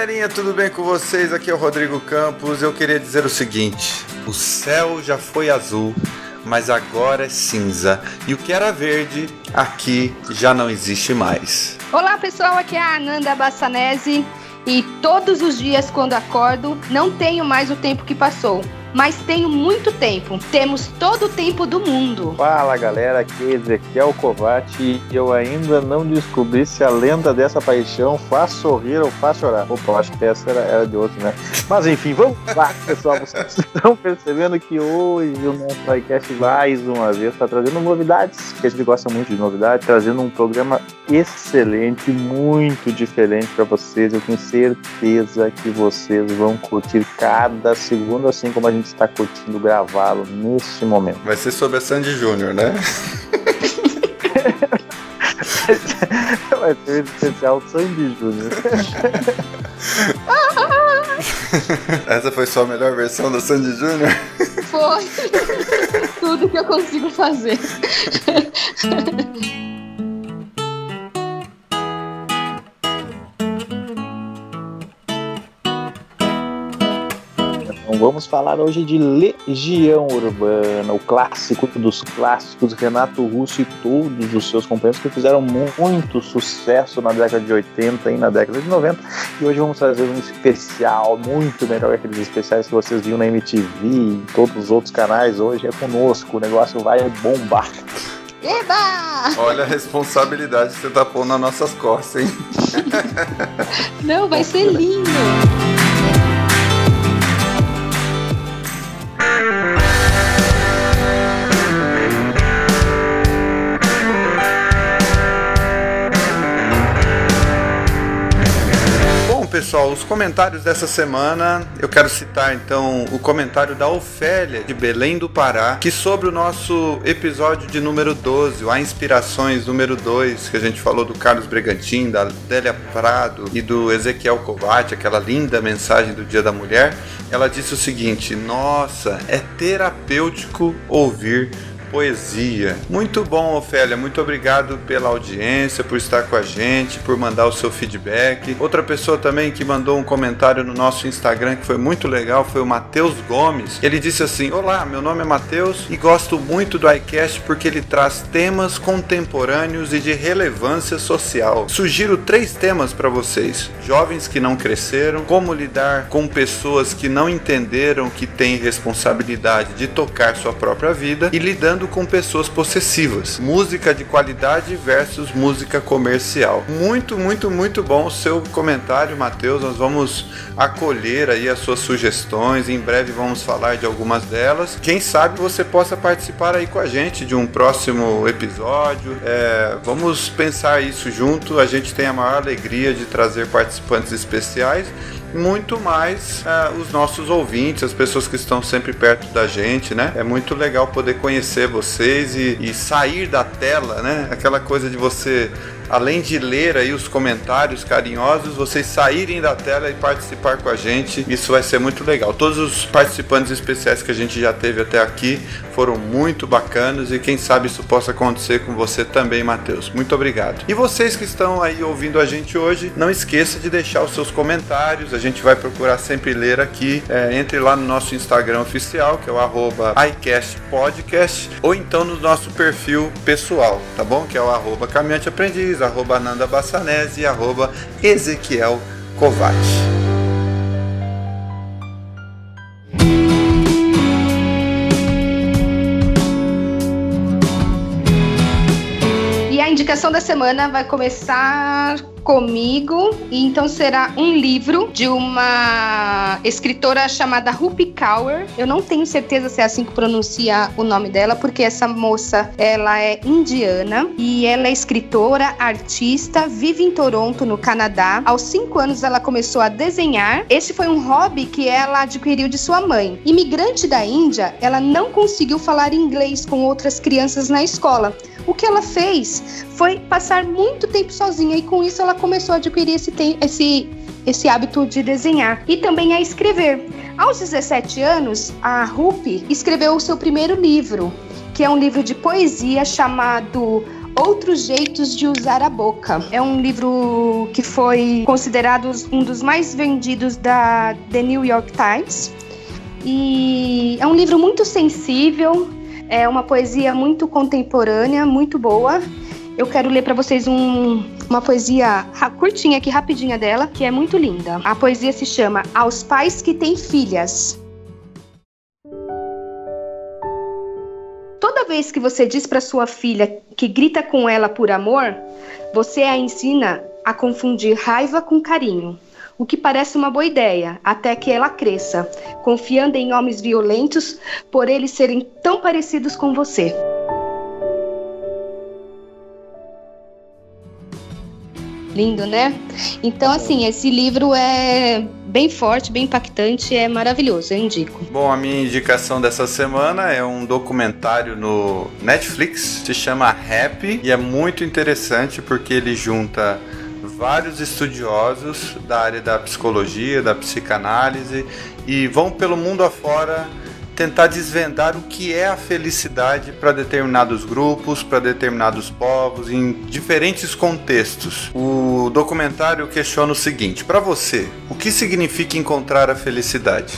galerinha, tudo bem com vocês? Aqui é o Rodrigo Campos. Eu queria dizer o seguinte: o céu já foi azul, mas agora é cinza. E o que era verde, aqui já não existe mais. Olá pessoal, aqui é a Ananda Bassanese. E todos os dias, quando acordo, não tenho mais o tempo que passou mas tenho muito tempo. Temos todo o tempo do mundo. Fala galera, aqui é Ezequiel Covati e eu ainda não descobri se a lenda dessa paixão faz sorrir ou faz chorar. Opa, acho que essa era, era de outro, né? Mas enfim, vamos lá, pessoal. Vocês estão percebendo que hoje o nosso podcast mais uma vez está trazendo novidades, que a gente gosta muito de novidades, trazendo um programa excelente, muito diferente para vocês. Eu tenho certeza que vocês vão curtir cada segundo, assim como a gente gente está curtindo gravá-lo neste momento. Vai ser sobre a Sandy Júnior, né? Vai ser um especial Sandy Júnior. Essa foi só a melhor versão da Sandy Júnior? Foi. Tudo que eu consigo fazer. vamos falar hoje de Legião Urbana, o clássico dos clássicos, Renato Russo e todos os seus companheiros que fizeram muito sucesso na década de 80 e na década de 90. E hoje vamos trazer um especial, muito melhor que aqueles especiais que vocês viram na MTV e todos os outros canais. Hoje é conosco, o negócio vai bombar. Eba! Olha a responsabilidade que você tá pondo nas nossas costas, hein? Não, vai ser lindo! Pessoal, os comentários dessa semana, eu quero citar então o comentário da Ofélia de Belém do Pará, que sobre o nosso episódio de número 12, o A Inspirações número 2, que a gente falou do Carlos Bregantin, da Délia Prado e do Ezequiel Kovács, aquela linda mensagem do Dia da Mulher, ela disse o seguinte: "Nossa, é terapêutico ouvir poesia. Muito bom, Ofélia. Muito obrigado pela audiência, por estar com a gente, por mandar o seu feedback. Outra pessoa também que mandou um comentário no nosso Instagram que foi muito legal foi o Matheus Gomes. Ele disse assim: Olá, meu nome é Matheus e gosto muito do iCast porque ele traz temas contemporâneos e de relevância social. Sugiro três temas para vocês: jovens que não cresceram, como lidar com pessoas que não entenderam que têm responsabilidade de tocar sua própria vida e lidando lidando com pessoas possessivas. Música de qualidade versus música comercial. Muito, muito, muito bom o seu comentário, Matheus. Nós vamos acolher aí as suas sugestões. Em breve vamos falar de algumas delas. Quem sabe você possa participar aí com a gente de um próximo episódio. É, vamos pensar isso junto. A gente tem a maior alegria de trazer participantes especiais muito mais uh, os nossos ouvintes, as pessoas que estão sempre perto da gente, né? É muito legal poder conhecer vocês e, e sair da tela, né? Aquela coisa de você além de ler aí os comentários carinhosos, vocês saírem da tela e participar com a gente. Isso vai ser muito legal. Todos os participantes especiais que a gente já teve até aqui foram muito bacanas e quem sabe isso possa acontecer com você também, Matheus. Muito obrigado. E vocês que estão aí ouvindo a gente hoje, não esqueça de deixar os seus comentários. A gente vai procurar sempre ler aqui. É, entre lá no nosso Instagram oficial, que é o iCastPodcast, ou então no nosso perfil pessoal, tá bom? Que é o Caminhante Aprendiz arroba Nanda Bassanese e arroba Ezequiel Kovács. E a indicação da semana vai começar comigo, e então será um livro de uma escritora chamada Rupi Kaur. Eu não tenho certeza se é assim que pronuncia o nome dela, porque essa moça, ela é indiana e ela é escritora, artista, vive em Toronto, no Canadá. Aos cinco anos ela começou a desenhar. Esse foi um hobby que ela adquiriu de sua mãe. Imigrante da Índia, ela não conseguiu falar inglês com outras crianças na escola. O que ela fez foi passar muito tempo sozinha e com isso ela começou a adquirir esse, esse, esse hábito de desenhar e também a escrever. Aos 17 anos, a Rupi escreveu o seu primeiro livro, que é um livro de poesia chamado Outros Jeitos de Usar a Boca. É um livro que foi considerado um dos mais vendidos da The New York Times. E é um livro muito sensível, é uma poesia muito contemporânea, muito boa. Eu quero ler para vocês um, uma poesia curtinha aqui, rapidinha dela, que é muito linda. A poesia se chama Aos Pais que Têm Filhas. Toda vez que você diz para sua filha que grita com ela por amor, você a ensina a confundir raiva com carinho o que parece uma boa ideia, até que ela cresça, confiando em homens violentos por eles serem tão parecidos com você. Lindo, né? Então, assim, esse livro é bem forte, bem impactante, é maravilhoso, eu indico. Bom, a minha indicação dessa semana é um documentário no Netflix, se chama Happy, e é muito interessante porque ele junta vários estudiosos da área da psicologia, da psicanálise e vão pelo mundo afora tentar desvendar o que é a felicidade para determinados grupos, para determinados povos, em diferentes contextos. O documentário questiona o seguinte: para você, o que significa encontrar a felicidade?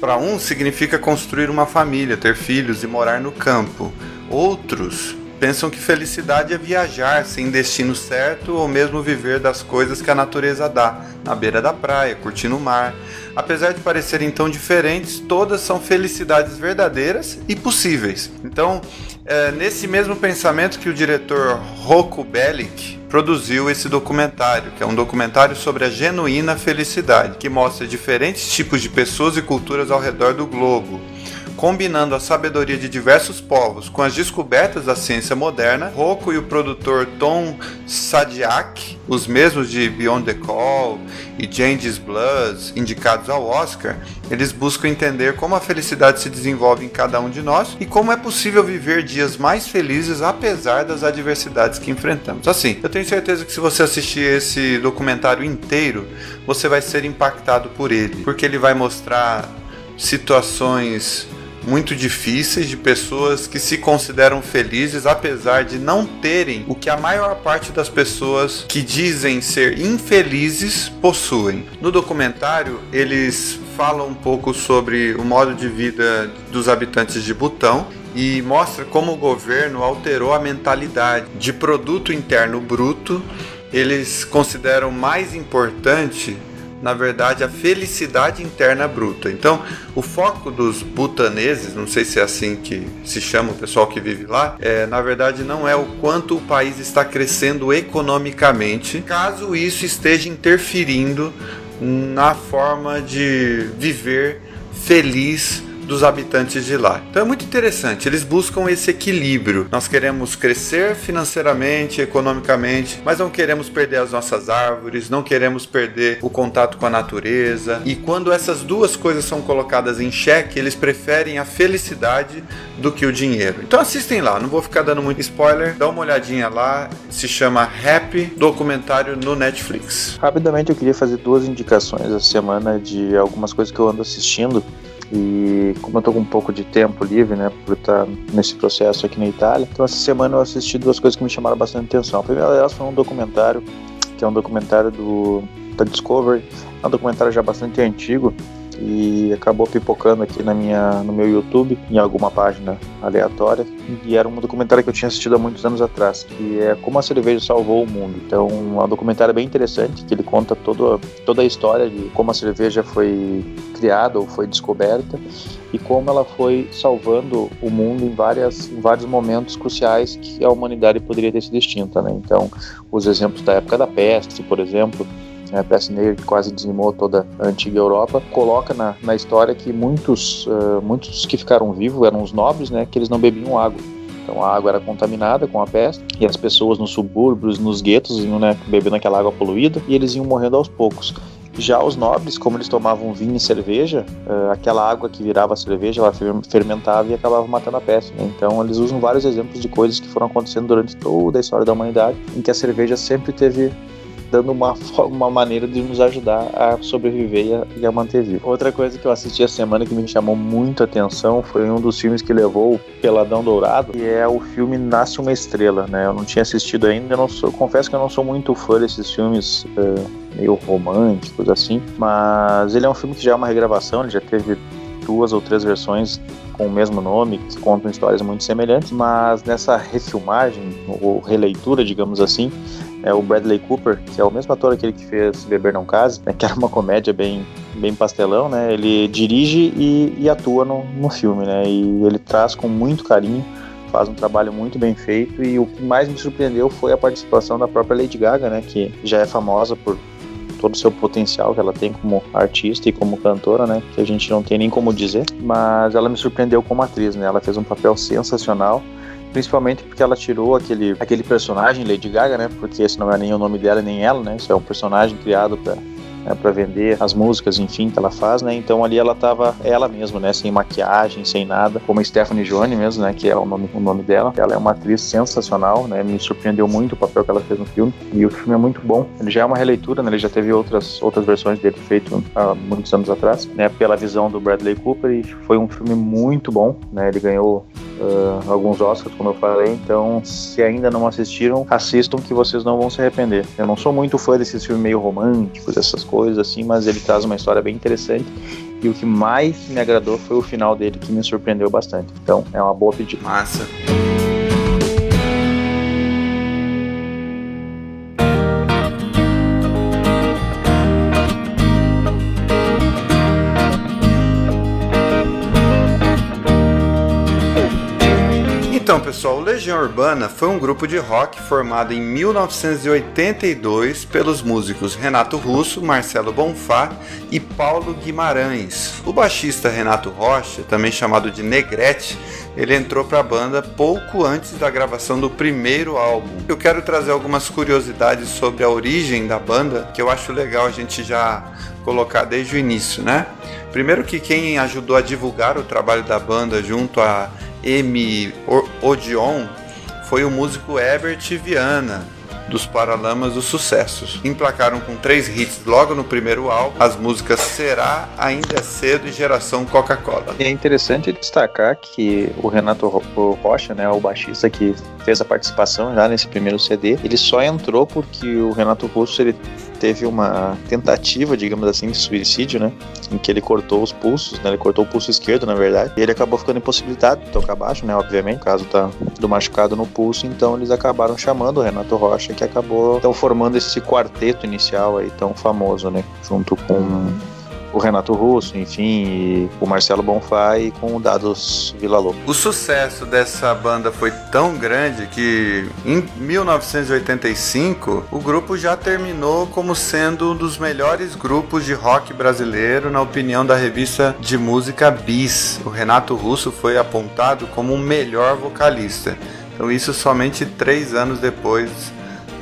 Para um, significa construir uma família, ter filhos e morar no campo. Outros pensam que felicidade é viajar sem destino certo ou mesmo viver das coisas que a natureza dá, na beira da praia, curtindo o mar. Apesar de parecerem tão diferentes, todas são felicidades verdadeiras e possíveis. Então, é nesse mesmo pensamento que o diretor Rocco Bellic produziu esse documentário, que é um documentário sobre a genuína felicidade, que mostra diferentes tipos de pessoas e culturas ao redor do globo combinando a sabedoria de diversos povos com as descobertas da ciência moderna, Rocco e o produtor Tom Sadiak, os mesmos de Beyond the Call e James Blood, indicados ao Oscar, eles buscam entender como a felicidade se desenvolve em cada um de nós e como é possível viver dias mais felizes apesar das adversidades que enfrentamos. Assim, eu tenho certeza que se você assistir esse documentário inteiro, você vai ser impactado por ele, porque ele vai mostrar situações muito difíceis de pessoas que se consideram felizes apesar de não terem o que a maior parte das pessoas que dizem ser infelizes possuem. No documentário, eles falam um pouco sobre o modo de vida dos habitantes de Butão e mostra como o governo alterou a mentalidade de produto interno bruto. Eles consideram mais importante na verdade, a felicidade interna bruta. Então, o foco dos butaneses, não sei se é assim que se chama o pessoal que vive lá, é, na verdade não é o quanto o país está crescendo economicamente, caso isso esteja interferindo na forma de viver feliz dos habitantes de lá. Então é muito interessante, eles buscam esse equilíbrio. Nós queremos crescer financeiramente, economicamente, mas não queremos perder as nossas árvores, não queremos perder o contato com a natureza. E quando essas duas coisas são colocadas em xeque, eles preferem a felicidade do que o dinheiro. Então assistem lá, não vou ficar dando muito spoiler, dá uma olhadinha lá, se chama Happy Documentário no Netflix. Rapidamente eu queria fazer duas indicações essa semana de algumas coisas que eu ando assistindo. E como eu estou com um pouco de tempo livre, né, por estar nesse processo aqui na Itália, então essa semana eu assisti duas coisas que me chamaram bastante atenção. A primeira delas foi um documentário, que é um documentário do, da Discovery, é um documentário já bastante antigo, e acabou pipocando aqui na minha, no meu YouTube, em alguma página aleatória. E era um documentário que eu tinha assistido há muitos anos atrás, que é Como a Cerveja Salvou o Mundo. Então, é um documentário bem interessante, que ele conta todo, toda a história de como a cerveja foi criada ou foi descoberta e como ela foi salvando o mundo em, várias, em vários momentos cruciais que a humanidade poderia ter sido extinta. Né? Então, os exemplos da época da peste, por exemplo, né, a peste negra que quase dizimou toda a antiga Europa, coloca na, na história que muitos, uh, muitos que ficaram vivos eram os nobres, né, que eles não bebiam água. Então a água era contaminada com a peste e as pessoas nos subúrbios, nos guetos, iam né, bebendo aquela água poluída e eles iam morrendo aos poucos. Já os nobres, como eles tomavam vinho e cerveja, aquela água que virava cerveja, ela fermentava e acabava matando a peste. Né? Então eles usam vários exemplos de coisas que foram acontecendo durante toda a história da humanidade, em que a cerveja sempre teve dando uma, uma maneira de nos ajudar a sobreviver e a, e a manter vivo. Outra coisa que eu assisti a semana que me chamou muito a atenção foi um dos filmes que levou o Peladão Dourado, que é o filme Nasce uma Estrela, né? Eu não tinha assistido ainda, eu não sou, confesso que eu não sou muito fã desses filmes uh, meio românticos assim, mas ele é um filme que já é uma regravação, ele já teve duas ou três versões com o mesmo nome, que contam histórias muito semelhantes, mas nessa refilmagem, ou releitura, digamos assim, é o Bradley Cooper, que é o mesmo ator aquele que fez Beber Não Case, né, que era uma comédia bem, bem pastelão, né? Ele dirige e, e atua no, no filme, né? E ele traz com muito carinho faz um trabalho muito bem feito e o que mais me surpreendeu foi a participação da própria Lady Gaga, né, que já é famosa por todo o seu potencial que ela tem como artista e como cantora, né? Que a gente não tem nem como dizer. Mas ela me surpreendeu como atriz, né? Ela fez um papel sensacional principalmente porque ela tirou aquele, aquele personagem Lady Gaga, né? Porque esse não é nem o nome dela nem ela, né? Isso é um personagem criado para né, para vender as músicas, enfim, que ela faz, né? Então ali ela tava ela mesma, né? Sem maquiagem, sem nada, como Stephanie Jones mesmo, né? Que é o nome, o nome dela. Ela é uma atriz sensacional, né? Me surpreendeu muito o papel que ela fez no filme. E o filme é muito bom. Ele já é uma releitura, né? Ele já teve outras, outras versões dele feito há muitos anos atrás, né? Pela visão do Bradley Cooper e foi um filme muito bom, né? Ele ganhou uh, alguns Oscars, como eu falei. Então, se ainda não assistiram, assistam que vocês não vão se arrepender. Eu não sou muito fã desses filmes meio românticos, essas coisas assim, mas ele traz uma história bem interessante. E o que mais me agradou foi o final dele, que me surpreendeu bastante. Então, é uma boa pedida. Massa. Então, pessoal, Legião Urbana foi um grupo de rock formado em 1982 pelos músicos Renato Russo, Marcelo Bonfá e Paulo Guimarães. O baixista Renato Rocha, também chamado de Negrete, ele entrou para a banda pouco antes da gravação do primeiro álbum. Eu quero trazer algumas curiosidades sobre a origem da banda, que eu acho legal a gente já colocar desde o início, né? Primeiro que quem ajudou a divulgar o trabalho da banda junto a M. Odeon foi o músico Herbert Viana, dos Paralamas dos Sucessos. Emplacaram com três hits logo no primeiro álbum, as músicas Será, Ainda é Cedo e Geração Coca-Cola. É interessante destacar que o Renato Rocha, né, o baixista que fez a participação já nesse primeiro CD, ele só entrou porque o Renato Russo ele teve uma tentativa, digamos assim, de suicídio, né? Em que ele cortou os pulsos, né? Ele cortou o pulso esquerdo, na verdade. E ele acabou ficando impossibilitado de tocar baixo, né? Obviamente, caso tá do machucado no pulso. Então eles acabaram chamando o Renato Rocha, que acabou então, formando esse quarteto inicial aí tão famoso, né? Junto com o Renato Russo, enfim, o Marcelo Bonfá e com o Dados Vila Lobos. O sucesso dessa banda foi tão grande que em 1985 o grupo já terminou como sendo um dos melhores grupos de rock brasileiro na opinião da revista de música Bis. O Renato Russo foi apontado como o melhor vocalista. Então isso somente três anos depois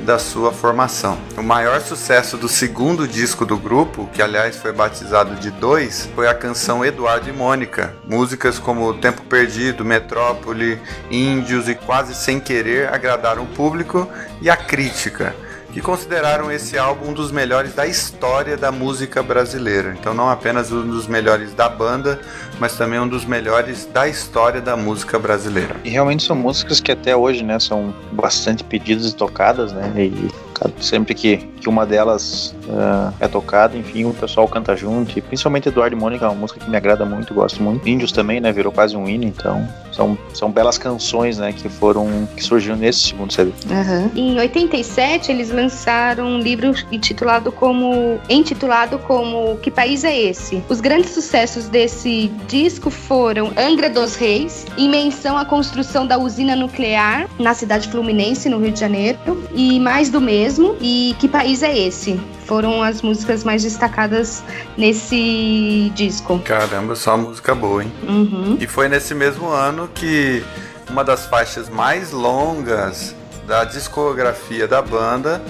da sua formação. O maior sucesso do segundo disco do grupo, que aliás foi batizado de Dois, foi a canção Eduardo e Mônica. Músicas como Tempo Perdido, Metrópole, Índios e Quase Sem Querer agradaram o público e a crítica que consideraram esse álbum um dos melhores da história da música brasileira. Então, não apenas um dos melhores da banda, mas também um dos melhores da história da música brasileira. E realmente são músicas que até hoje, né, são bastante pedidas e tocadas, né? E sempre que, que uma delas uh, é tocada, enfim, o pessoal canta junto. E principalmente Eduardo e Mônica é uma música que me agrada muito, gosto muito. Índios também, né? Virou quase um hino, então são, são belas canções, né? Que foram que surgiram nesse segundo CD. Uhum. Em 87 eles lançaram um livro intitulado como intitulado como Que País é Esse? Os grandes sucessos desse disco foram Angra dos Reis, em menção à construção da usina nuclear na cidade fluminense, no Rio de Janeiro, e mais do mesmo. E Que País é Esse? Foram as músicas mais destacadas nesse disco. Caramba, só música boa, hein? Uhum. E foi nesse mesmo ano que uma das faixas mais longas da discografia da banda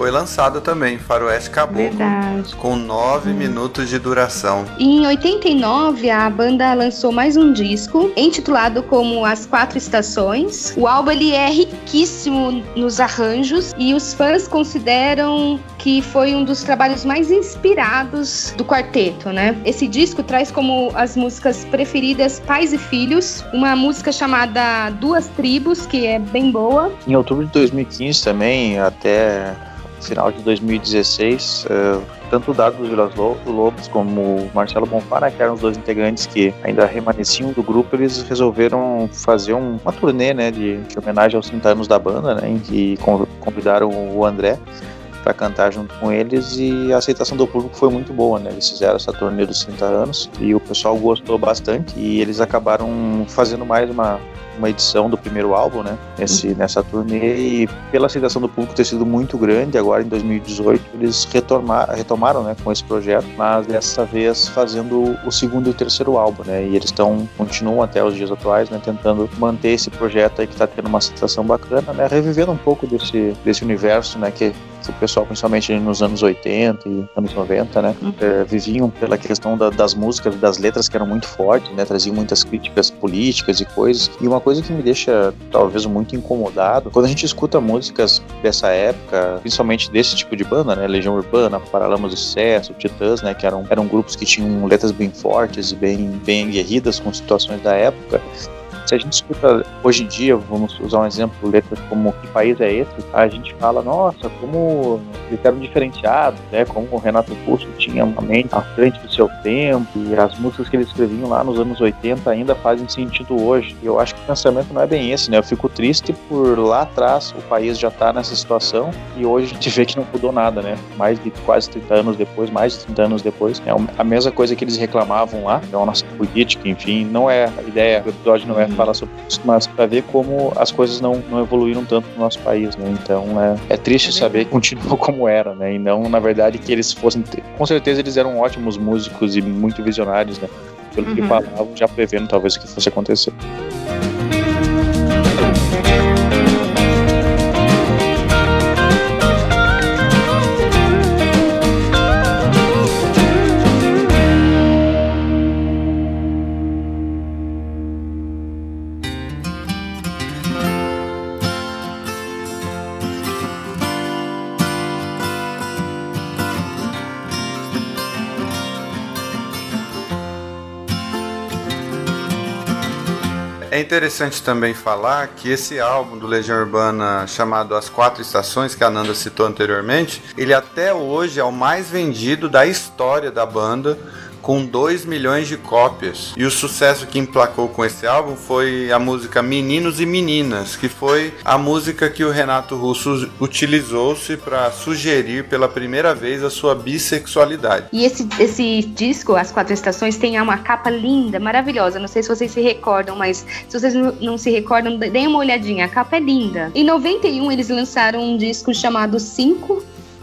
foi lançado também, Faroeste Caboclo. Verdade. Com nove hum. minutos de duração. Em 89, a banda lançou mais um disco, intitulado como As Quatro Estações. O álbum ele é riquíssimo nos arranjos e os fãs consideram que foi um dos trabalhos mais inspirados do quarteto, né? Esse disco traz como as músicas preferidas Pais e Filhos, uma música chamada Duas Tribos, que é bem boa. Em outubro de 2015 também, até final de 2016, uh, tanto o dos Vilas Lobos como o Marcelo Bonfá, né, que eram os dois integrantes que ainda remanesciam do grupo, eles resolveram fazer um, uma turnê né, de, de, homenagem aos 30 anos da banda, né, em que convidaram o André para cantar junto com eles e a aceitação do público foi muito boa, né? Eles fizeram essa turnê dos 30 anos e o pessoal gostou bastante e eles acabaram fazendo mais uma uma edição do primeiro álbum, né? Nesse, uhum. Nessa turnê e pela aceitação do público ter sido muito grande, agora em 2018 eles retomaram, retomaram né, com esse projeto, mas dessa vez fazendo o segundo e o terceiro álbum, né? E eles estão continuam até os dias atuais, né? Tentando manter esse projeto aí que está tendo uma aceitação bacana, né? Revivendo um pouco desse, desse universo, né? Que que o pessoal, principalmente nos anos 80 e anos 90, né, uhum. é, viviam pela questão da, das músicas, das letras que eram muito fortes, né, traziam muitas críticas políticas e coisas. E uma coisa que me deixa talvez muito incomodado, quando a gente escuta músicas dessa época, principalmente desse tipo de banda, né, Legião Urbana, Paralamas do Sucesso, Titãs, né, que eram, eram grupos que tinham letras bem fortes e bem, bem aguerridas com situações da época, se a gente escuta hoje em dia, vamos usar um exemplo, letras como Que País é Esse? A gente fala, nossa, como eles eram diferenciados, né? Como o Renato Russo tinha uma mente à frente do seu tempo e as músicas que eles escreviam lá nos anos 80 ainda fazem sentido hoje. E eu acho que o pensamento não é bem esse, né? Eu fico triste por lá atrás o país já tá nessa situação e hoje a gente vê que não mudou nada, né? Mais de quase 30 anos depois, mais de 30 anos depois, é a mesma coisa que eles reclamavam lá, é a nossa política, enfim, não é a ideia, o episódio não é falar sobre isso, mas para ver como as coisas não, não evoluíram tanto no nosso país, né? Então é, é triste saber que continuou como era, né? E não, na verdade, que eles fossem. Com certeza eles eram ótimos músicos e muito visionários, né? Pelo uhum. que falavam, já prevendo talvez o que fosse acontecer. É interessante também falar que esse álbum do Legião Urbana chamado As Quatro Estações, que a Nanda citou anteriormente, ele até hoje é o mais vendido da história da banda com 2 milhões de cópias. E o sucesso que emplacou com esse álbum foi a música Meninos e Meninas, que foi a música que o Renato Russo utilizou-se para sugerir pela primeira vez a sua bissexualidade. E esse, esse disco, As Quatro Estações, tem uma capa linda, maravilhosa. Não sei se vocês se recordam, mas se vocês não se recordam, deem uma olhadinha. A capa é linda. Em 91, eles lançaram um disco chamado 5,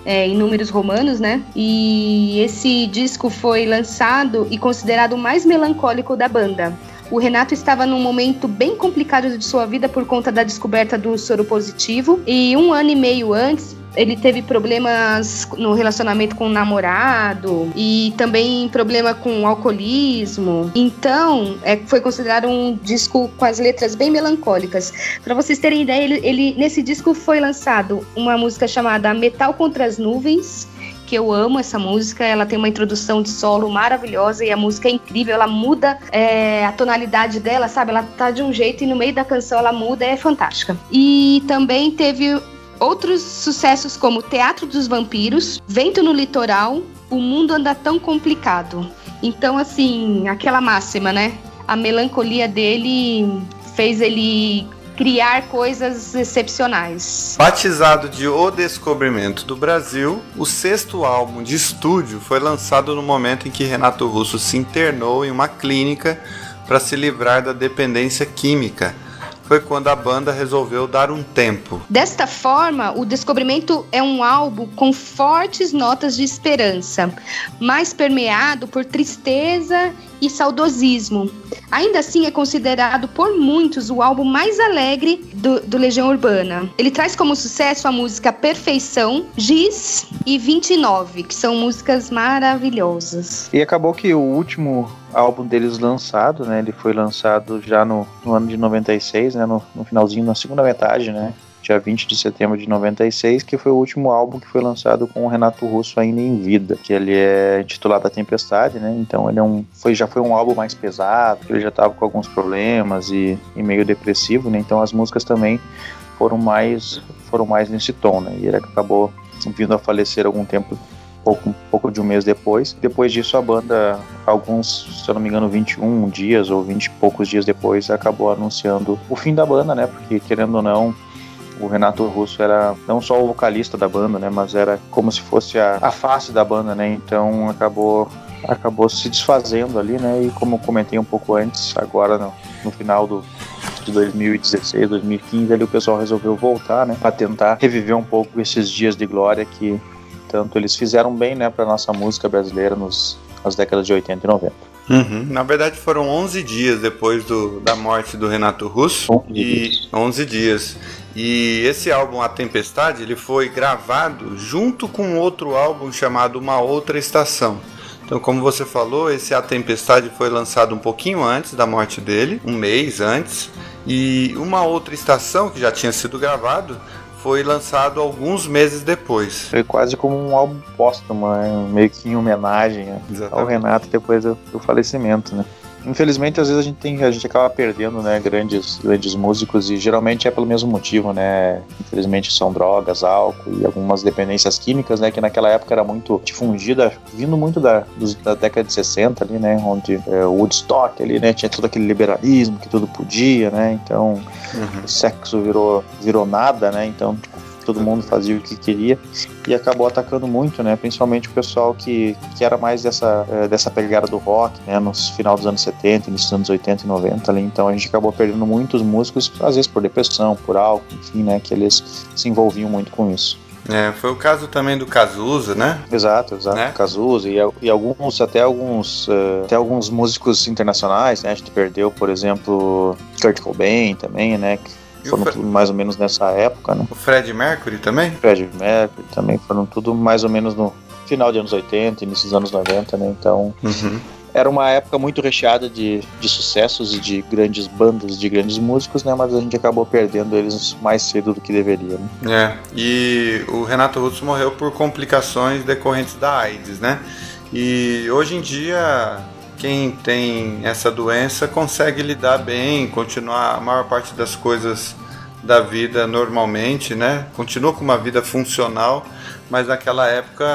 é, em números romanos, né? E esse disco foi lançado e considerado o mais melancólico da banda. O Renato estava num momento bem complicado de sua vida por conta da descoberta do soro positivo. E um ano e meio antes, ele teve problemas no relacionamento com o namorado e também problema com alcoolismo. Então, é, foi considerado um disco com as letras bem melancólicas. Para vocês terem ideia, ele, ele, nesse disco foi lançado uma música chamada Metal contra as Nuvens, que eu amo essa música. Ela tem uma introdução de solo maravilhosa e a música é incrível. Ela muda é, a tonalidade dela, sabe? Ela tá de um jeito e no meio da canção ela muda, é fantástica. E também teve Outros sucessos como Teatro dos Vampiros, Vento no Litoral, O Mundo Anda Tão Complicado. Então, assim, aquela máxima, né? A melancolia dele fez ele criar coisas excepcionais. Batizado de O Descobrimento do Brasil, o sexto álbum de estúdio foi lançado no momento em que Renato Russo se internou em uma clínica para se livrar da dependência química foi quando a banda resolveu dar um tempo. Desta forma, o Descobrimento é um álbum com fortes notas de esperança, mais permeado por tristeza e saudosismo. Ainda assim, é considerado por muitos o álbum mais alegre do, do Legião Urbana. Ele traz como sucesso a música Perfeição, Giz e 29, que são músicas maravilhosas. E acabou que o último álbum deles lançado, né? Ele foi lançado já no, no ano de 96, né? No, no finalzinho, na segunda metade, né? Dia 20 de setembro de 96, que foi o último álbum que foi lançado com o Renato Russo ainda em vida, que ele é intitulado A Tempestade, né? Então ele é um, foi, já foi um álbum mais pesado, ele já estava com alguns problemas e, e, meio depressivo, né? Então as músicas também foram mais foram mais nesse tom, né? E ele acabou vindo a falecer algum tempo pouco, pouco de um mês depois. Depois disso, a banda, alguns, se eu não me engano, 21 dias ou 20 e poucos dias depois, acabou anunciando o fim da banda, né? Porque, querendo ou não, o Renato Russo era não só o vocalista da banda, né, mas era como se fosse a, a face da banda, né? Então acabou acabou se desfazendo ali, né? E como eu comentei um pouco antes, agora no, no final do, de 2016, 2015, ali o pessoal resolveu voltar, né, para tentar reviver um pouco esses dias de glória que tanto eles fizeram bem, né, para nossa música brasileira nos nas décadas de 80 e 90. Uhum. Na verdade, foram 11 dias depois do, da morte do Renato Russo. 11 e dias. 11 dias. E esse álbum, A Tempestade, ele foi gravado junto com outro álbum chamado Uma Outra Estação. Então, como você falou, esse A Tempestade foi lançado um pouquinho antes da morte dele, um mês antes. E uma outra estação que já tinha sido gravado foi lançado alguns meses depois. Foi quase como um álbum póstumo, né? meio que em homenagem Exatamente. ao Renato depois do, do falecimento, né? Infelizmente às vezes a gente tem a gente acaba perdendo né grandes grandes músicos e geralmente é pelo mesmo motivo né? Infelizmente são drogas álcool e algumas dependências químicas né? Que naquela época era muito difundida vindo muito da, dos, da década de 60 ali né? Onde é, o Woodstock ali né? Tinha todo aquele liberalismo que tudo podia né? Então uhum. o sexo virou virou nada né? Então tipo, todo mundo fazia o que queria e acabou atacando muito, né? Principalmente o pessoal que, que era mais dessa, eh, dessa pegada do rock, né? Nos final dos anos 70, início dos anos 80 e 90 ali. Então a gente acabou perdendo muitos músicos, às vezes por depressão, por álcool, enfim, né? Que eles se envolviam muito com isso. É, foi o caso também do Cazuza, né? Exato, exato. Né? Cazuza e, e, alguns, até alguns, uh, até alguns músicos internacionais, né? A gente perdeu, por exemplo, Kurt Cobain também, né? Foram Fre... tudo mais ou menos nessa época, né? O Fred Mercury também? Fred Mercury também foram tudo mais ou menos no final de anos 80, início dos anos 90, né? Então, uhum. era uma época muito recheada de, de sucessos e de grandes bandas, de grandes músicos, né? Mas a gente acabou perdendo eles mais cedo do que deveria, né? É, e o Renato Russo morreu por complicações decorrentes da AIDS, né? E hoje em dia quem tem essa doença consegue lidar bem, continuar a maior parte das coisas da vida normalmente, né? Continua com uma vida funcional, mas naquela época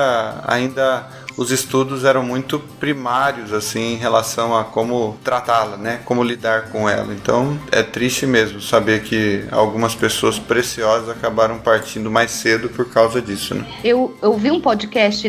ainda os estudos eram muito primários assim em relação a como tratá-la, né? Como lidar com ela. Então é triste mesmo saber que algumas pessoas preciosas acabaram partindo mais cedo por causa disso, né? Eu ouvi um podcast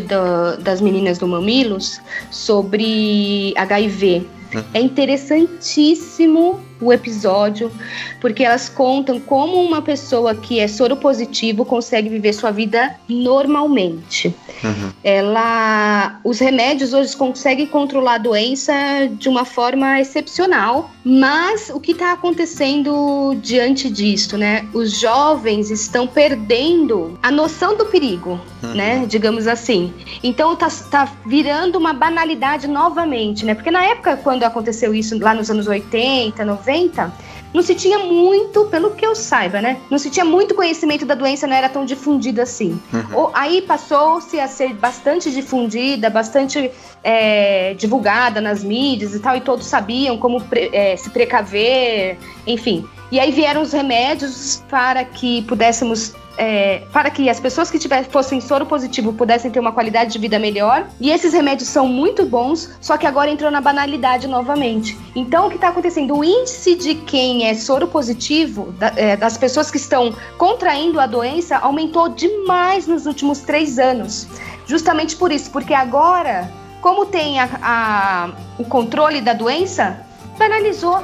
das meninas do Mamilos sobre HIV. Uhum. É interessantíssimo o episódio, porque elas contam como uma pessoa que é soro positivo consegue viver sua vida normalmente. Uhum. Ela, os remédios hoje conseguem controlar a doença de uma forma excepcional, mas o que está acontecendo diante disso, né? Os jovens estão perdendo a noção do perigo, uhum. né? Digamos assim. Então tá, tá virando uma banalidade novamente, né? Porque na época quando aconteceu isso lá nos anos 80, 90 90, não se tinha muito, pelo que eu saiba, né? Não se tinha muito conhecimento da doença, não era tão difundida assim. Uhum. Aí passou-se a ser bastante difundida, bastante é, divulgada nas mídias e tal, e todos sabiam como pre é, se precaver, enfim. E aí vieram os remédios para que pudéssemos é, para que as pessoas que tivessem, fossem soro positivo pudessem ter uma qualidade de vida melhor. E esses remédios são muito bons, só que agora entrou na banalidade novamente. Então, o que está acontecendo? O índice de quem é soro positivo, da, é, das pessoas que estão contraindo a doença, aumentou demais nos últimos três anos. Justamente por isso, porque agora, como tem a, a, o controle da doença, banalizou.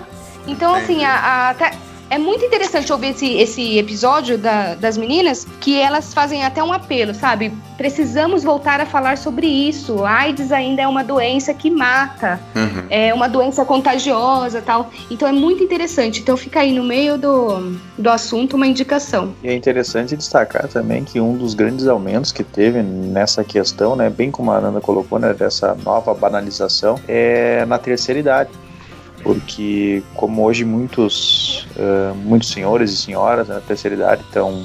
Então, assim, a, a é muito interessante ouvir esse, esse episódio da, das meninas, que elas fazem até um apelo, sabe? Precisamos voltar a falar sobre isso. A AIDS ainda é uma doença que mata, uhum. é uma doença contagiosa tal. Então é muito interessante. Então fica aí no meio do, do assunto uma indicação. E é interessante destacar também que um dos grandes aumentos que teve nessa questão, né, bem como a Ananda colocou, né, dessa nova banalização, é na terceira idade porque como hoje muitos uh, muitos senhores e senhoras na terceira idade estão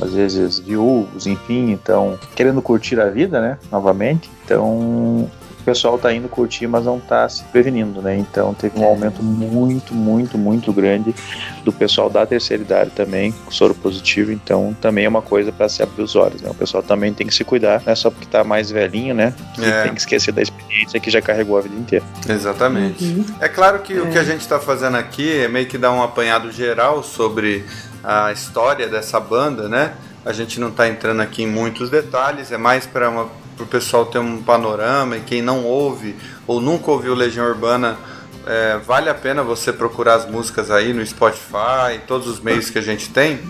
às vezes viúvos, enfim, então querendo curtir a vida, né, novamente, então pessoal está indo curtir, mas não está se prevenindo, né? Então teve um aumento muito, muito, muito grande do pessoal da terceira idade também, soro positivo, então também é uma coisa para se abrir os olhos, né? O pessoal também tem que se cuidar, não é só porque está mais velhinho, né? Que é. tem que esquecer da experiência que já carregou a vida inteira. Exatamente. Uhum. É claro que é. o que a gente está fazendo aqui é meio que dar um apanhado geral sobre a história dessa banda, né? A gente não está entrando aqui em muitos detalhes, é mais para uma para o pessoal ter um panorama e quem não ouve ou nunca ouviu Legião Urbana, é, vale a pena você procurar as músicas aí no Spotify, todos os meios que a gente tem,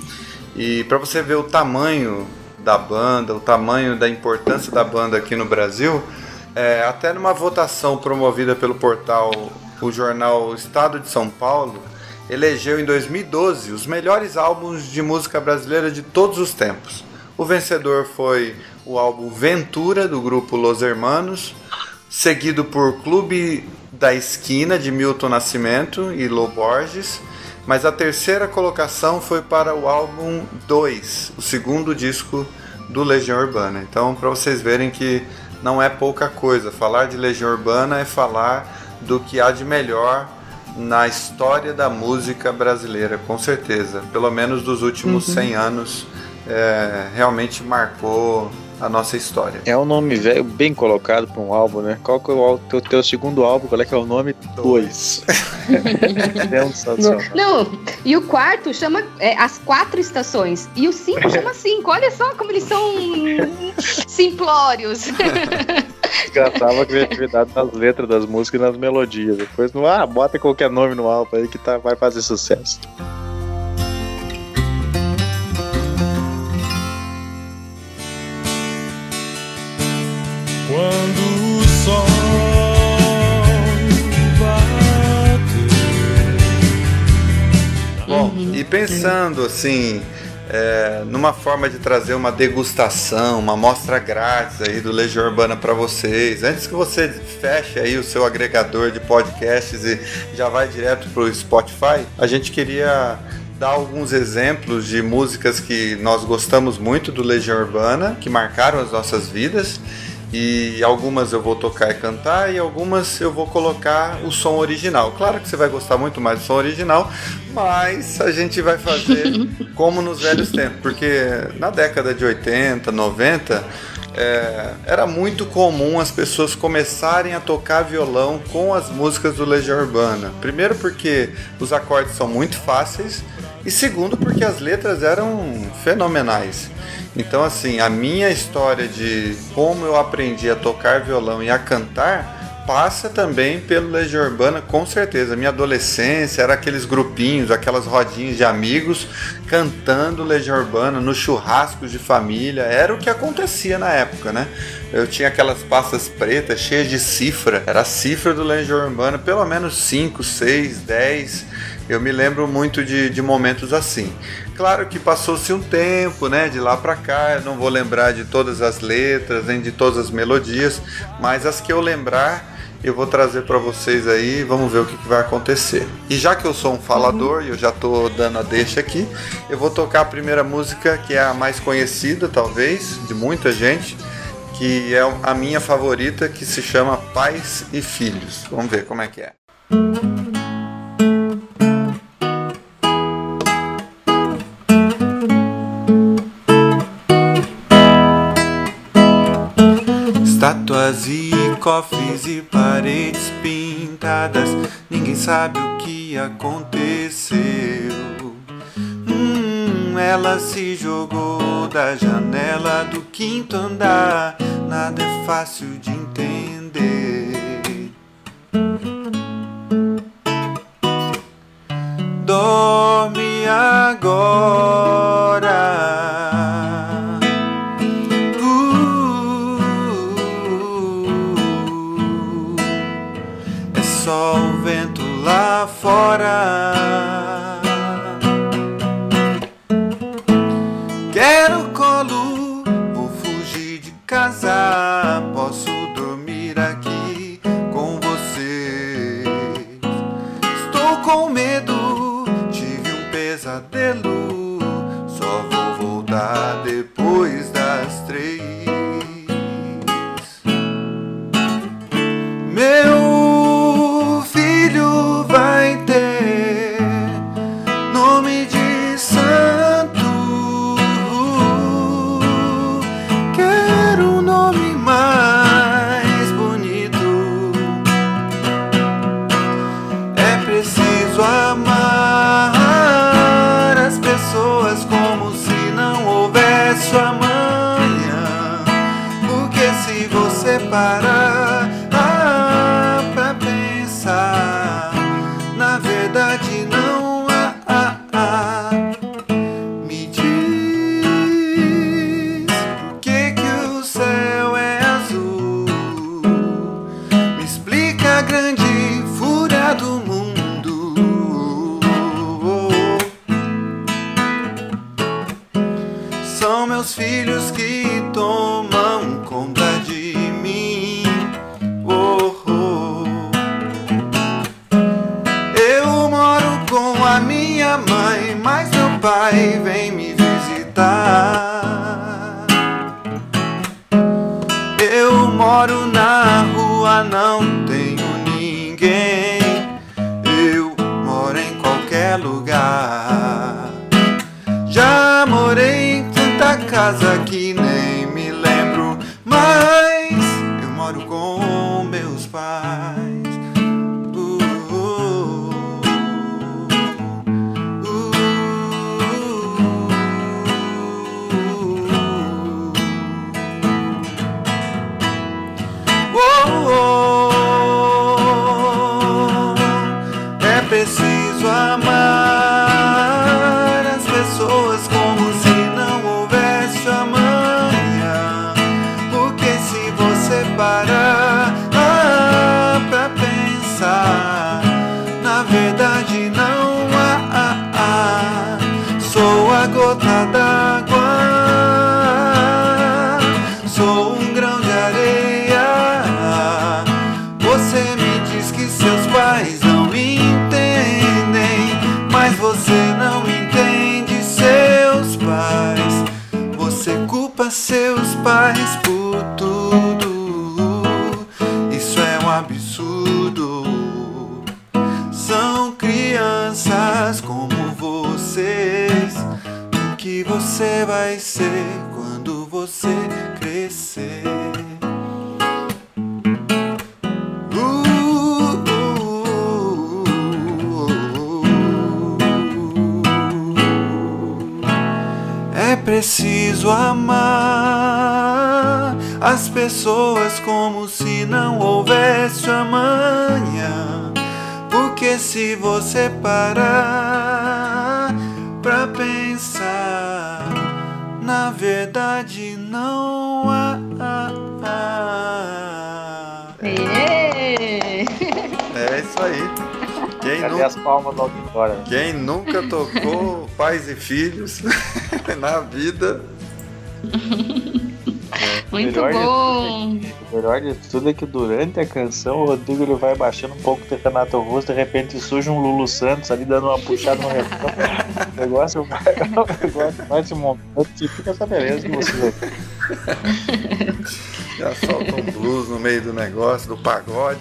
e para você ver o tamanho da banda, o tamanho da importância da banda aqui no Brasil, é, até numa votação promovida pelo portal o jornal Estado de São Paulo, elegeu em 2012 os melhores álbuns de música brasileira de todos os tempos. O vencedor foi o álbum Ventura, do grupo Los Hermanos, seguido por Clube da Esquina, de Milton Nascimento e Lô Borges, mas a terceira colocação foi para o álbum 2, o segundo disco do Legião Urbana. Então, para vocês verem que não é pouca coisa, falar de Legião Urbana é falar do que há de melhor na história da música brasileira, com certeza. Pelo menos dos últimos uhum. 100 anos, é, realmente marcou a nossa história. É um nome velho bem colocado para um álbum, né? Qual que é o teu, teu segundo álbum? Qual é que é o nome? Dois. é um Não, não, e o quarto chama é, As Quatro Estações. E o cinco chama cinco. Olha só como eles são simplórios. Gastava a criatividade nas letras das músicas e nas melodias. Depois, não, ah, bota qualquer nome no álbum aí que tá, vai fazer sucesso. Quando o sol Bom, uhum. e pensando assim, é, numa forma de trazer uma degustação, uma amostra grátis aí do Legião Urbana para vocês. Antes que você feche aí o seu agregador de podcasts e já vai direto para o Spotify, a gente queria dar alguns exemplos de músicas que nós gostamos muito do Legião Urbana, que marcaram as nossas vidas e algumas eu vou tocar e cantar e algumas eu vou colocar o som original. Claro que você vai gostar muito mais do som original, mas a gente vai fazer como nos velhos tempos, porque na década de 80, 90 é, era muito comum as pessoas começarem a tocar violão com as músicas do Legião Urbana. Primeiro porque os acordes são muito fáceis e segundo porque as letras eram fenomenais. Então, assim, a minha história de como eu aprendi a tocar violão e a cantar passa também pelo Legião Urbana, com certeza. Minha adolescência era aqueles grupinhos, aquelas rodinhas de amigos cantando Legião Urbana nos churrascos de família. Era o que acontecia na época, né? Eu tinha aquelas pastas pretas cheias de cifra. Era a cifra do Legião Urbana, pelo menos 5, 6, 10. Eu me lembro muito de, de momentos assim. Claro que passou-se um tempo, né, de lá para cá, eu não vou lembrar de todas as letras, nem de todas as melodias, mas as que eu lembrar, eu vou trazer para vocês aí, vamos ver o que, que, vai acontecer. E já que eu sou um falador e eu já tô dando a deixa aqui, eu vou tocar a primeira música que é a mais conhecida, talvez, de muita gente, que é a minha favorita, que se chama Pais e Filhos. Vamos ver como é que é. E cofres e paredes pintadas, ninguém sabe o que aconteceu. Hum, ela se jogou da janela do quinto andar, nada é fácil de entender. Dorme o você você parar pra pensar, na verdade não há. É isso aí. Quem, Cadê as palmas do auditório? quem nunca tocou pais e filhos na vida? Muito Melhor de bom. O melhor de tudo é que durante a canção o Rodrigo ele vai baixando um pouco de Renato Russo, de repente surge um Lulu Santos ali dando uma puxada no refrão. O negócio vai, o negócio vai se montando e fica essa beleza que você vê. Já solta um blues no meio do negócio, do pagode.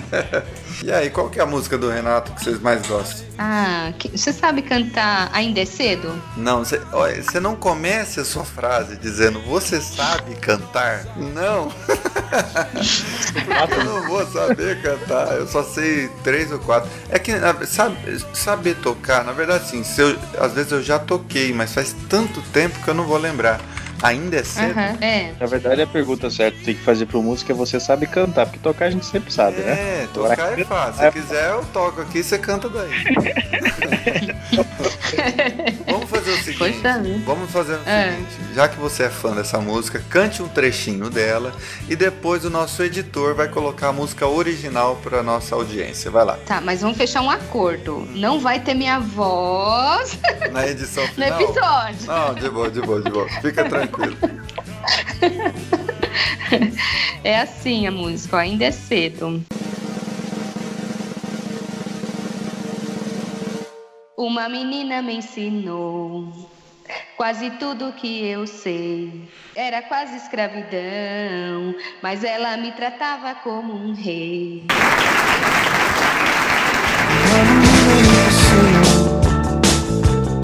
e aí, qual que é a música do Renato que vocês mais gostam? Ah, você sabe cantar Ainda é Cedo? Não, você, não comece a sua frase dizendo você sabe cantar. Não. eu não vou saber cantar. Eu só sei três ou quatro. É que sabe, saber tocar, na verdade, sim. Eu, às vezes eu já toquei, mas faz tanto tempo que eu não vou lembrar. Ainda é cedo. Aham, é. Na verdade, a pergunta certa que tem que fazer pro músico é você sabe cantar, porque tocar a gente sempre sabe, né? É, tocar é fácil. Se quiser, eu toco aqui e você canta daí. Vamos seguinte, Poxa vamos fazer o É. seguinte, já que você é fã dessa música, cante um trechinho dela e depois o nosso editor vai colocar a música original para nossa audiência. Vai lá, Tá, mas vamos fechar um acordo. Não vai ter minha voz na edição no final. episódio. Não, de boa, de boa, de boa. Fica tranquilo. É assim a música, ó, ainda é cedo. Uma menina me ensinou quase tudo que eu sei. Era quase escravidão, mas ela me tratava como um rei.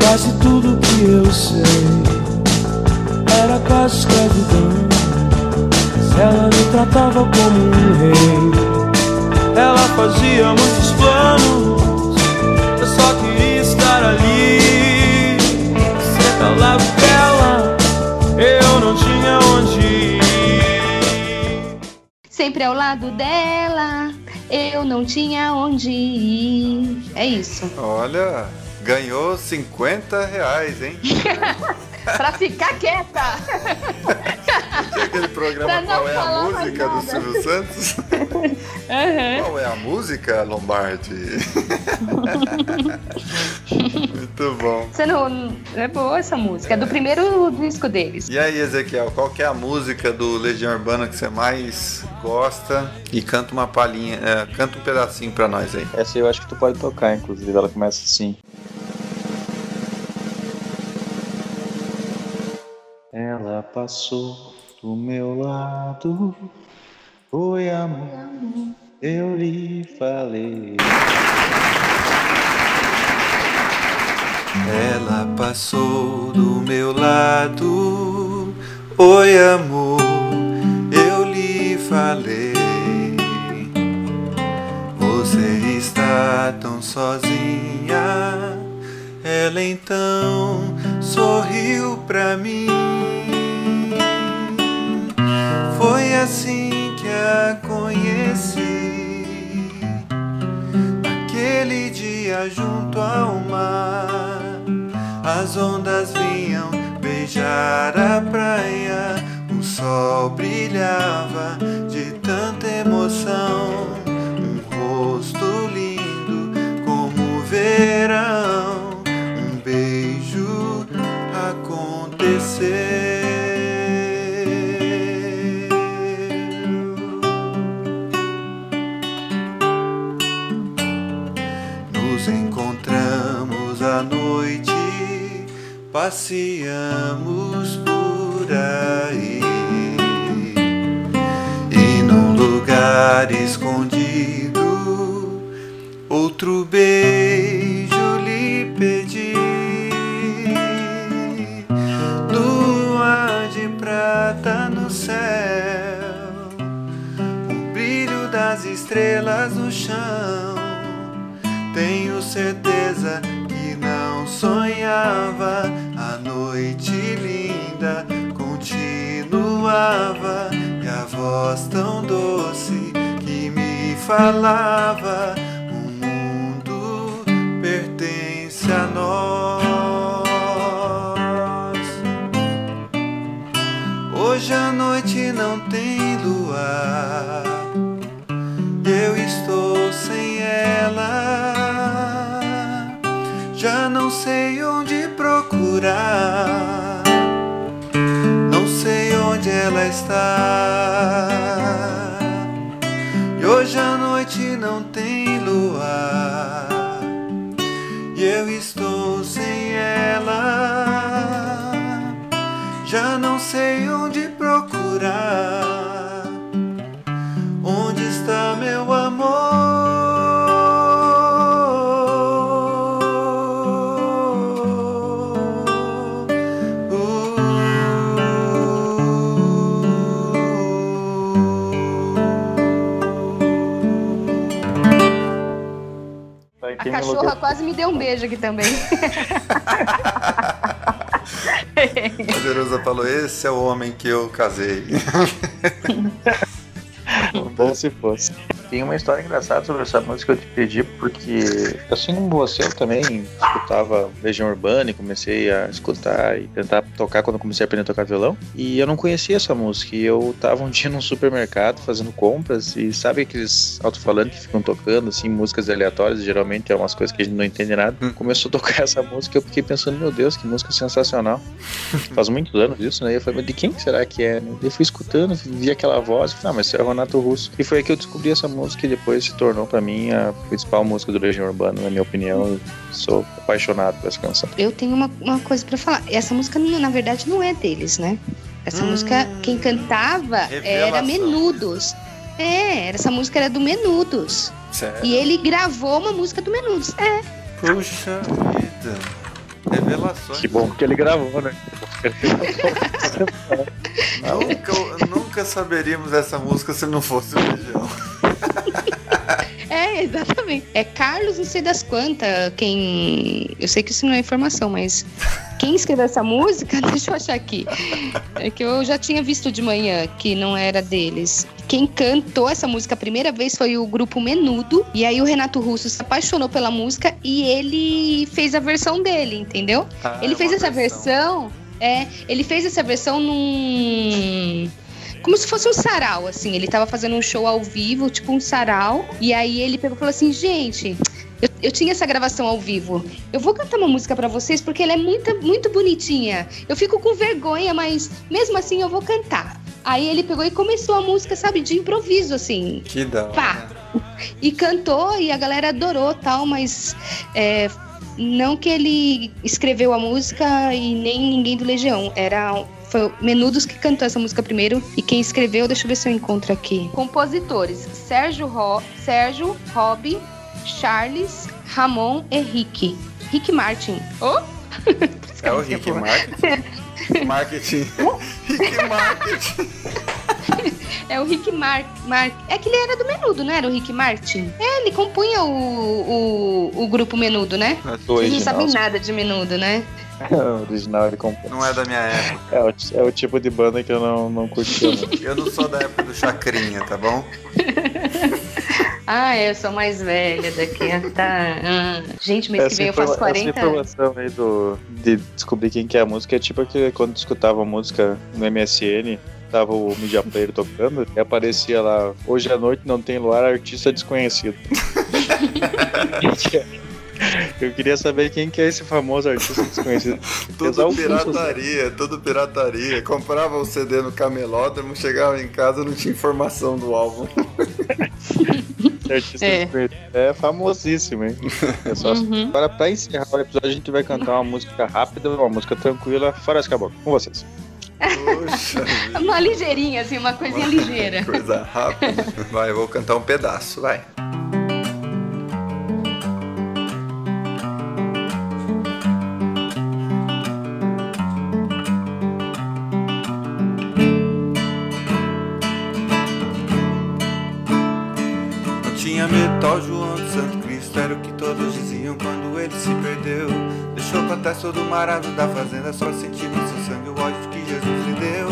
Quase tudo que eu sei era quase escravidão. Mas ela me tratava como um rei. Ela fazia muitos planos. Não tinha onde ir. Sempre ao lado dela, eu não tinha onde ir. É isso. Olha, ganhou 50 reais, hein? pra ficar quieta. Tinha aquele programa Qual é a Música do. Silvio Santos? Aham. Qual é a música, Lombardi? Muito bom. Você não. É boa essa música. É do primeiro disco deles. E aí, Ezequiel, qual que é a música do Legião Urbana que você mais gosta? E canta uma palhinha, é, canta um pedacinho pra nós aí. Essa eu acho que tu pode tocar, inclusive. Ela começa assim. Ela passou do meu lado. Oi, amor. Eu lhe falei. Ela passou do meu lado. Oi, amor, eu lhe falei. Você está tão sozinha. Ela então sorriu pra mim. Assim que a conheci. Naquele dia junto ao mar, as ondas vinham beijar a praia, o sol brilhava de tanta emoção, um rosto lindo como o verão, um beijo aconteceu. Passeamos por aí. E num lugar escondido, outro beijo lhe pedi. Lua de prata no céu, o brilho das estrelas no chão. Tenho certeza que não sonhava. Noite linda continuava. E a voz tão doce que me falava: O mundo pertence a nós. Hoje a noite não tem luar. Eu estou sem ela. Já não sei onde procurar. Não sei onde ela está. E hoje a noite não tem luar. E eu estou sem ela. Já não sei onde procurar. Onde está meu amor? Cachorra lugar- quase me deu um beijo aqui também. A Jerusa falou: Esse é o homem que eu casei. Bom se fosse. Tem uma história engraçada sobre essa música que eu te pedi, porque assim como você, eu também escutava Legião Urbana e comecei a escutar e tentar tocar quando comecei a aprender a tocar violão. E eu não conhecia essa música. E eu tava um dia num supermercado fazendo compras e sabe aqueles alto-falantes que ficam tocando, assim, músicas aleatórias, geralmente é umas coisas que a gente não entende nada. Hum. Começou a tocar essa música, eu fiquei pensando, meu Deus, que música sensacional. Faz muitos anos isso, né? E eu falei, mas de quem será que é? Eu fui escutando, vi aquela voz, falei, ah, mas isso é o Renato Russo. E foi aí que eu descobri essa música e depois se tornou pra mim a principal música do Legião Urbana, na minha opinião. Eu sou apaixonado por essa canção. Eu tenho uma, uma coisa pra falar. Essa música, na verdade, não é deles, né? Essa Hum. música, quem cantava era Revelação. Menudos. É, essa música era do Menudos. Sério? E ele gravou uma música do Menudos. É. Puxa vida. Revelações. Que bom que ele gravou, né? Nunca, nunca saberíamos essa música se não fosse o Legião. É, exatamente. É Carlos, não sei das quantas, quem. Eu sei que isso não é informação, mas quem escreveu essa música, deixa eu achar aqui. É que eu já tinha visto de manhã que não era deles. Quem cantou essa música a primeira vez foi o grupo Menudo. E aí o Renato Russo se apaixonou pela música e ele fez a versão dele, entendeu? Ah, Ele é fez essa versão. É, ele fez essa versão num. Como se fosse um sarau, assim. Ele tava fazendo um show ao vivo, tipo um sarau. E aí ele pegou e falou assim: gente, eu, eu tinha essa gravação ao vivo. Eu vou cantar uma música pra vocês porque ela é muito, muito bonitinha. Eu fico com vergonha, mas mesmo assim eu vou cantar. Aí ele pegou e começou a música, sabe, de improviso, assim. Que da hora. Pá. E cantou e a galera adorou tal, mas é, não que ele escreveu a música e nem ninguém do Legião. Era foi o Menudos que cantou essa música primeiro e quem escreveu, deixa eu ver se eu encontro aqui. Compositores: Sérgio Ro, Sérgio, Rob, Charles, Ramon e Rick. Rick Martin. Oh? É o Rick Marketing. Marketing. Rick Marketing. É o Rick Mar Mar É que ele era do Menudo, não era o Rick Martin? É, ele compunha o, o, o grupo Menudo, né? Vocês não sabem nada de Menudo, né? O original ele comprou. Não é da minha época. É o, é o tipo de banda que eu não, não muito. Eu não sou da época do Chacrinha, tá bom? Ah, eu sou mais velha daqui. Tá. Ah. Gente, mês que vem eu faço informa- 40 essa anos. informação aí do, de descobrir quem que é a música é tipo que quando tu escutava música no MSN, tava o Media Player tocando, e aparecia lá, hoje à noite não tem luar, artista desconhecido. Eu queria saber quem que é esse famoso artista desconhecido. Tudo Pesar o pulso, pirataria, tudo pirataria. Comprava o CD no camelódromo, chegava em casa não tinha informação do álbum. Esse artista É. desconhecido. É famosíssimo, hein? É só- Uhum. Agora, pra encerrar o episódio, a gente vai cantar uma música rápida, uma música tranquila, fora esse caboclo. Com vocês. Puxa vida. Uma ligeirinha, assim, uma coisinha ligeira. Coisa rápida. Vai, eu vou cantar um pedaço, vai. Todo o marado da fazenda, só sentir no seu sangue o ódio que Jesus lhe deu.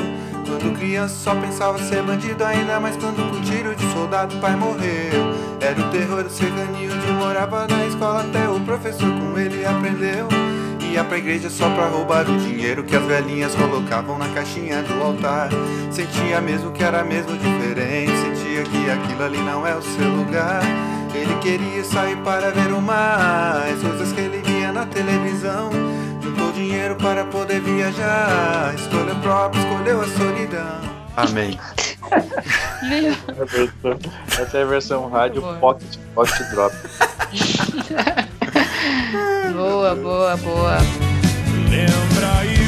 Quando criança só pensava ser bandido, ainda mais quando com tiro de soldado pai morreu. Era o terror do cercaninho onde morava na escola, até o professor com ele aprendeu. Ia pra igreja só pra roubar o dinheiro que as velhinhas colocavam na caixinha do altar. Sentia mesmo que era mesmo diferente, sentia que aquilo ali não é o seu lugar. Ele queria sair para ver o mar, as coisas que ele via na televisão. Dinheiro para poder viajar, escolheu próprio, escolheu a solidão. Amém. Meu, Essa é a versão rádio. Pocket, Pocket Drop. boa, boa, boa. Lembra e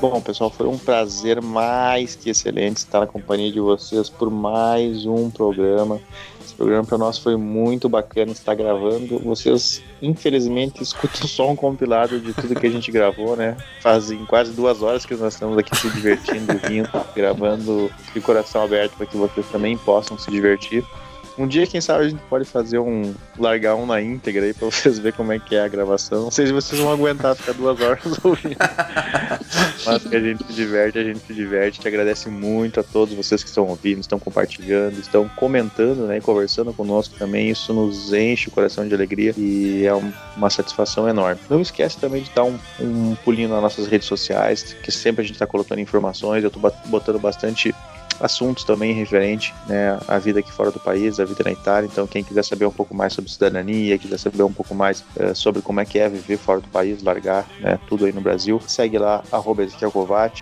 Bom, pessoal, foi um prazer mais que excelente estar na companhia de vocês por mais um programa. programa. Para nós foi muito bacana estar gravando. Vocês, infelizmente, escutam só um compilado de tudo que a gente gravou, né? Fazem quase duas horas que nós estamos aqui se divertindo, rindo, gravando de coração aberto para que vocês também possam se divertir. Um dia, quem sabe, a gente pode fazer um. largar um na íntegra aí pra vocês verem como é que é a gravação. Não sei se vocês vão aguentar ficar duas horas ouvindo. Mas que a gente se diverte, a gente se diverte. Te agradece muito a todos vocês que estão ouvindo, estão compartilhando, estão comentando, né? E conversando conosco também. Isso nos enche o coração de alegria e é uma satisfação enorme. Não esquece também de dar um, um pulinho nas nossas redes sociais, que sempre a gente está colocando informações. Eu tô botando bastante assuntos também referente né, à vida aqui fora do país, a vida na Itália. Então, quem quiser saber um pouco mais sobre cidadania, quiser saber um pouco mais uh, sobre como é que é viver fora do país, largar né, tudo aí no Brasil, segue lá, arroba.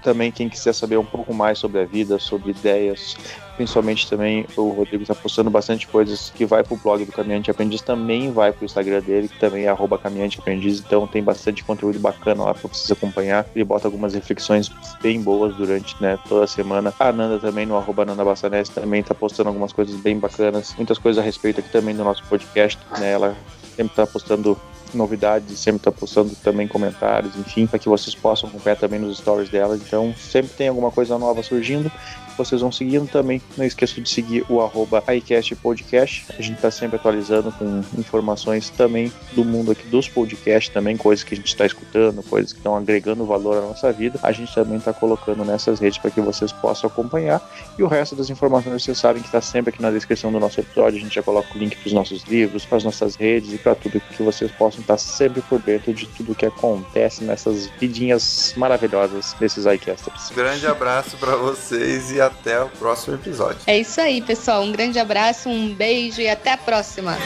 Também quem quiser saber um pouco mais sobre a vida, sobre ideias, principalmente também o Rodrigo está postando bastante coisas que vai pro blog do Caminhante Aprendiz, também vai pro Instagram dele, que também é arroba Caminhante Aprendiz, então tem bastante conteúdo bacana lá para vocês acompanhar. Ele bota algumas reflexões bem boas durante né, toda a semana. A Nanda também, no arroba Nanda Bassanese, também está postando algumas coisas bem bacanas, muitas coisas a respeito aqui também do nosso podcast, né? Ela sempre está postando novidades, sempre está postando também comentários, enfim, para que vocês possam acompanhar também nos stories dela. Então, sempre tem alguma coisa nova surgindo vocês vão seguindo também. Não esqueça de seguir o arroba iCast Podcast. A gente está sempre atualizando com informações também do mundo aqui dos podcasts, também coisas que a gente está escutando, coisas que estão agregando valor à nossa vida. A gente também está colocando nessas redes para que vocês possam acompanhar. E o resto das informações vocês sabem que está sempre aqui na descrição do nosso episódio. A gente já coloca o link para os nossos livros, para as nossas redes e para tudo que vocês possam estar sempre por dentro de tudo que acontece nessas vidinhas maravilhosas desses iCasters. Grande abraço para vocês e até o próximo episódio. É isso aí, pessoal. Um grande abraço, um beijo e até a próxima.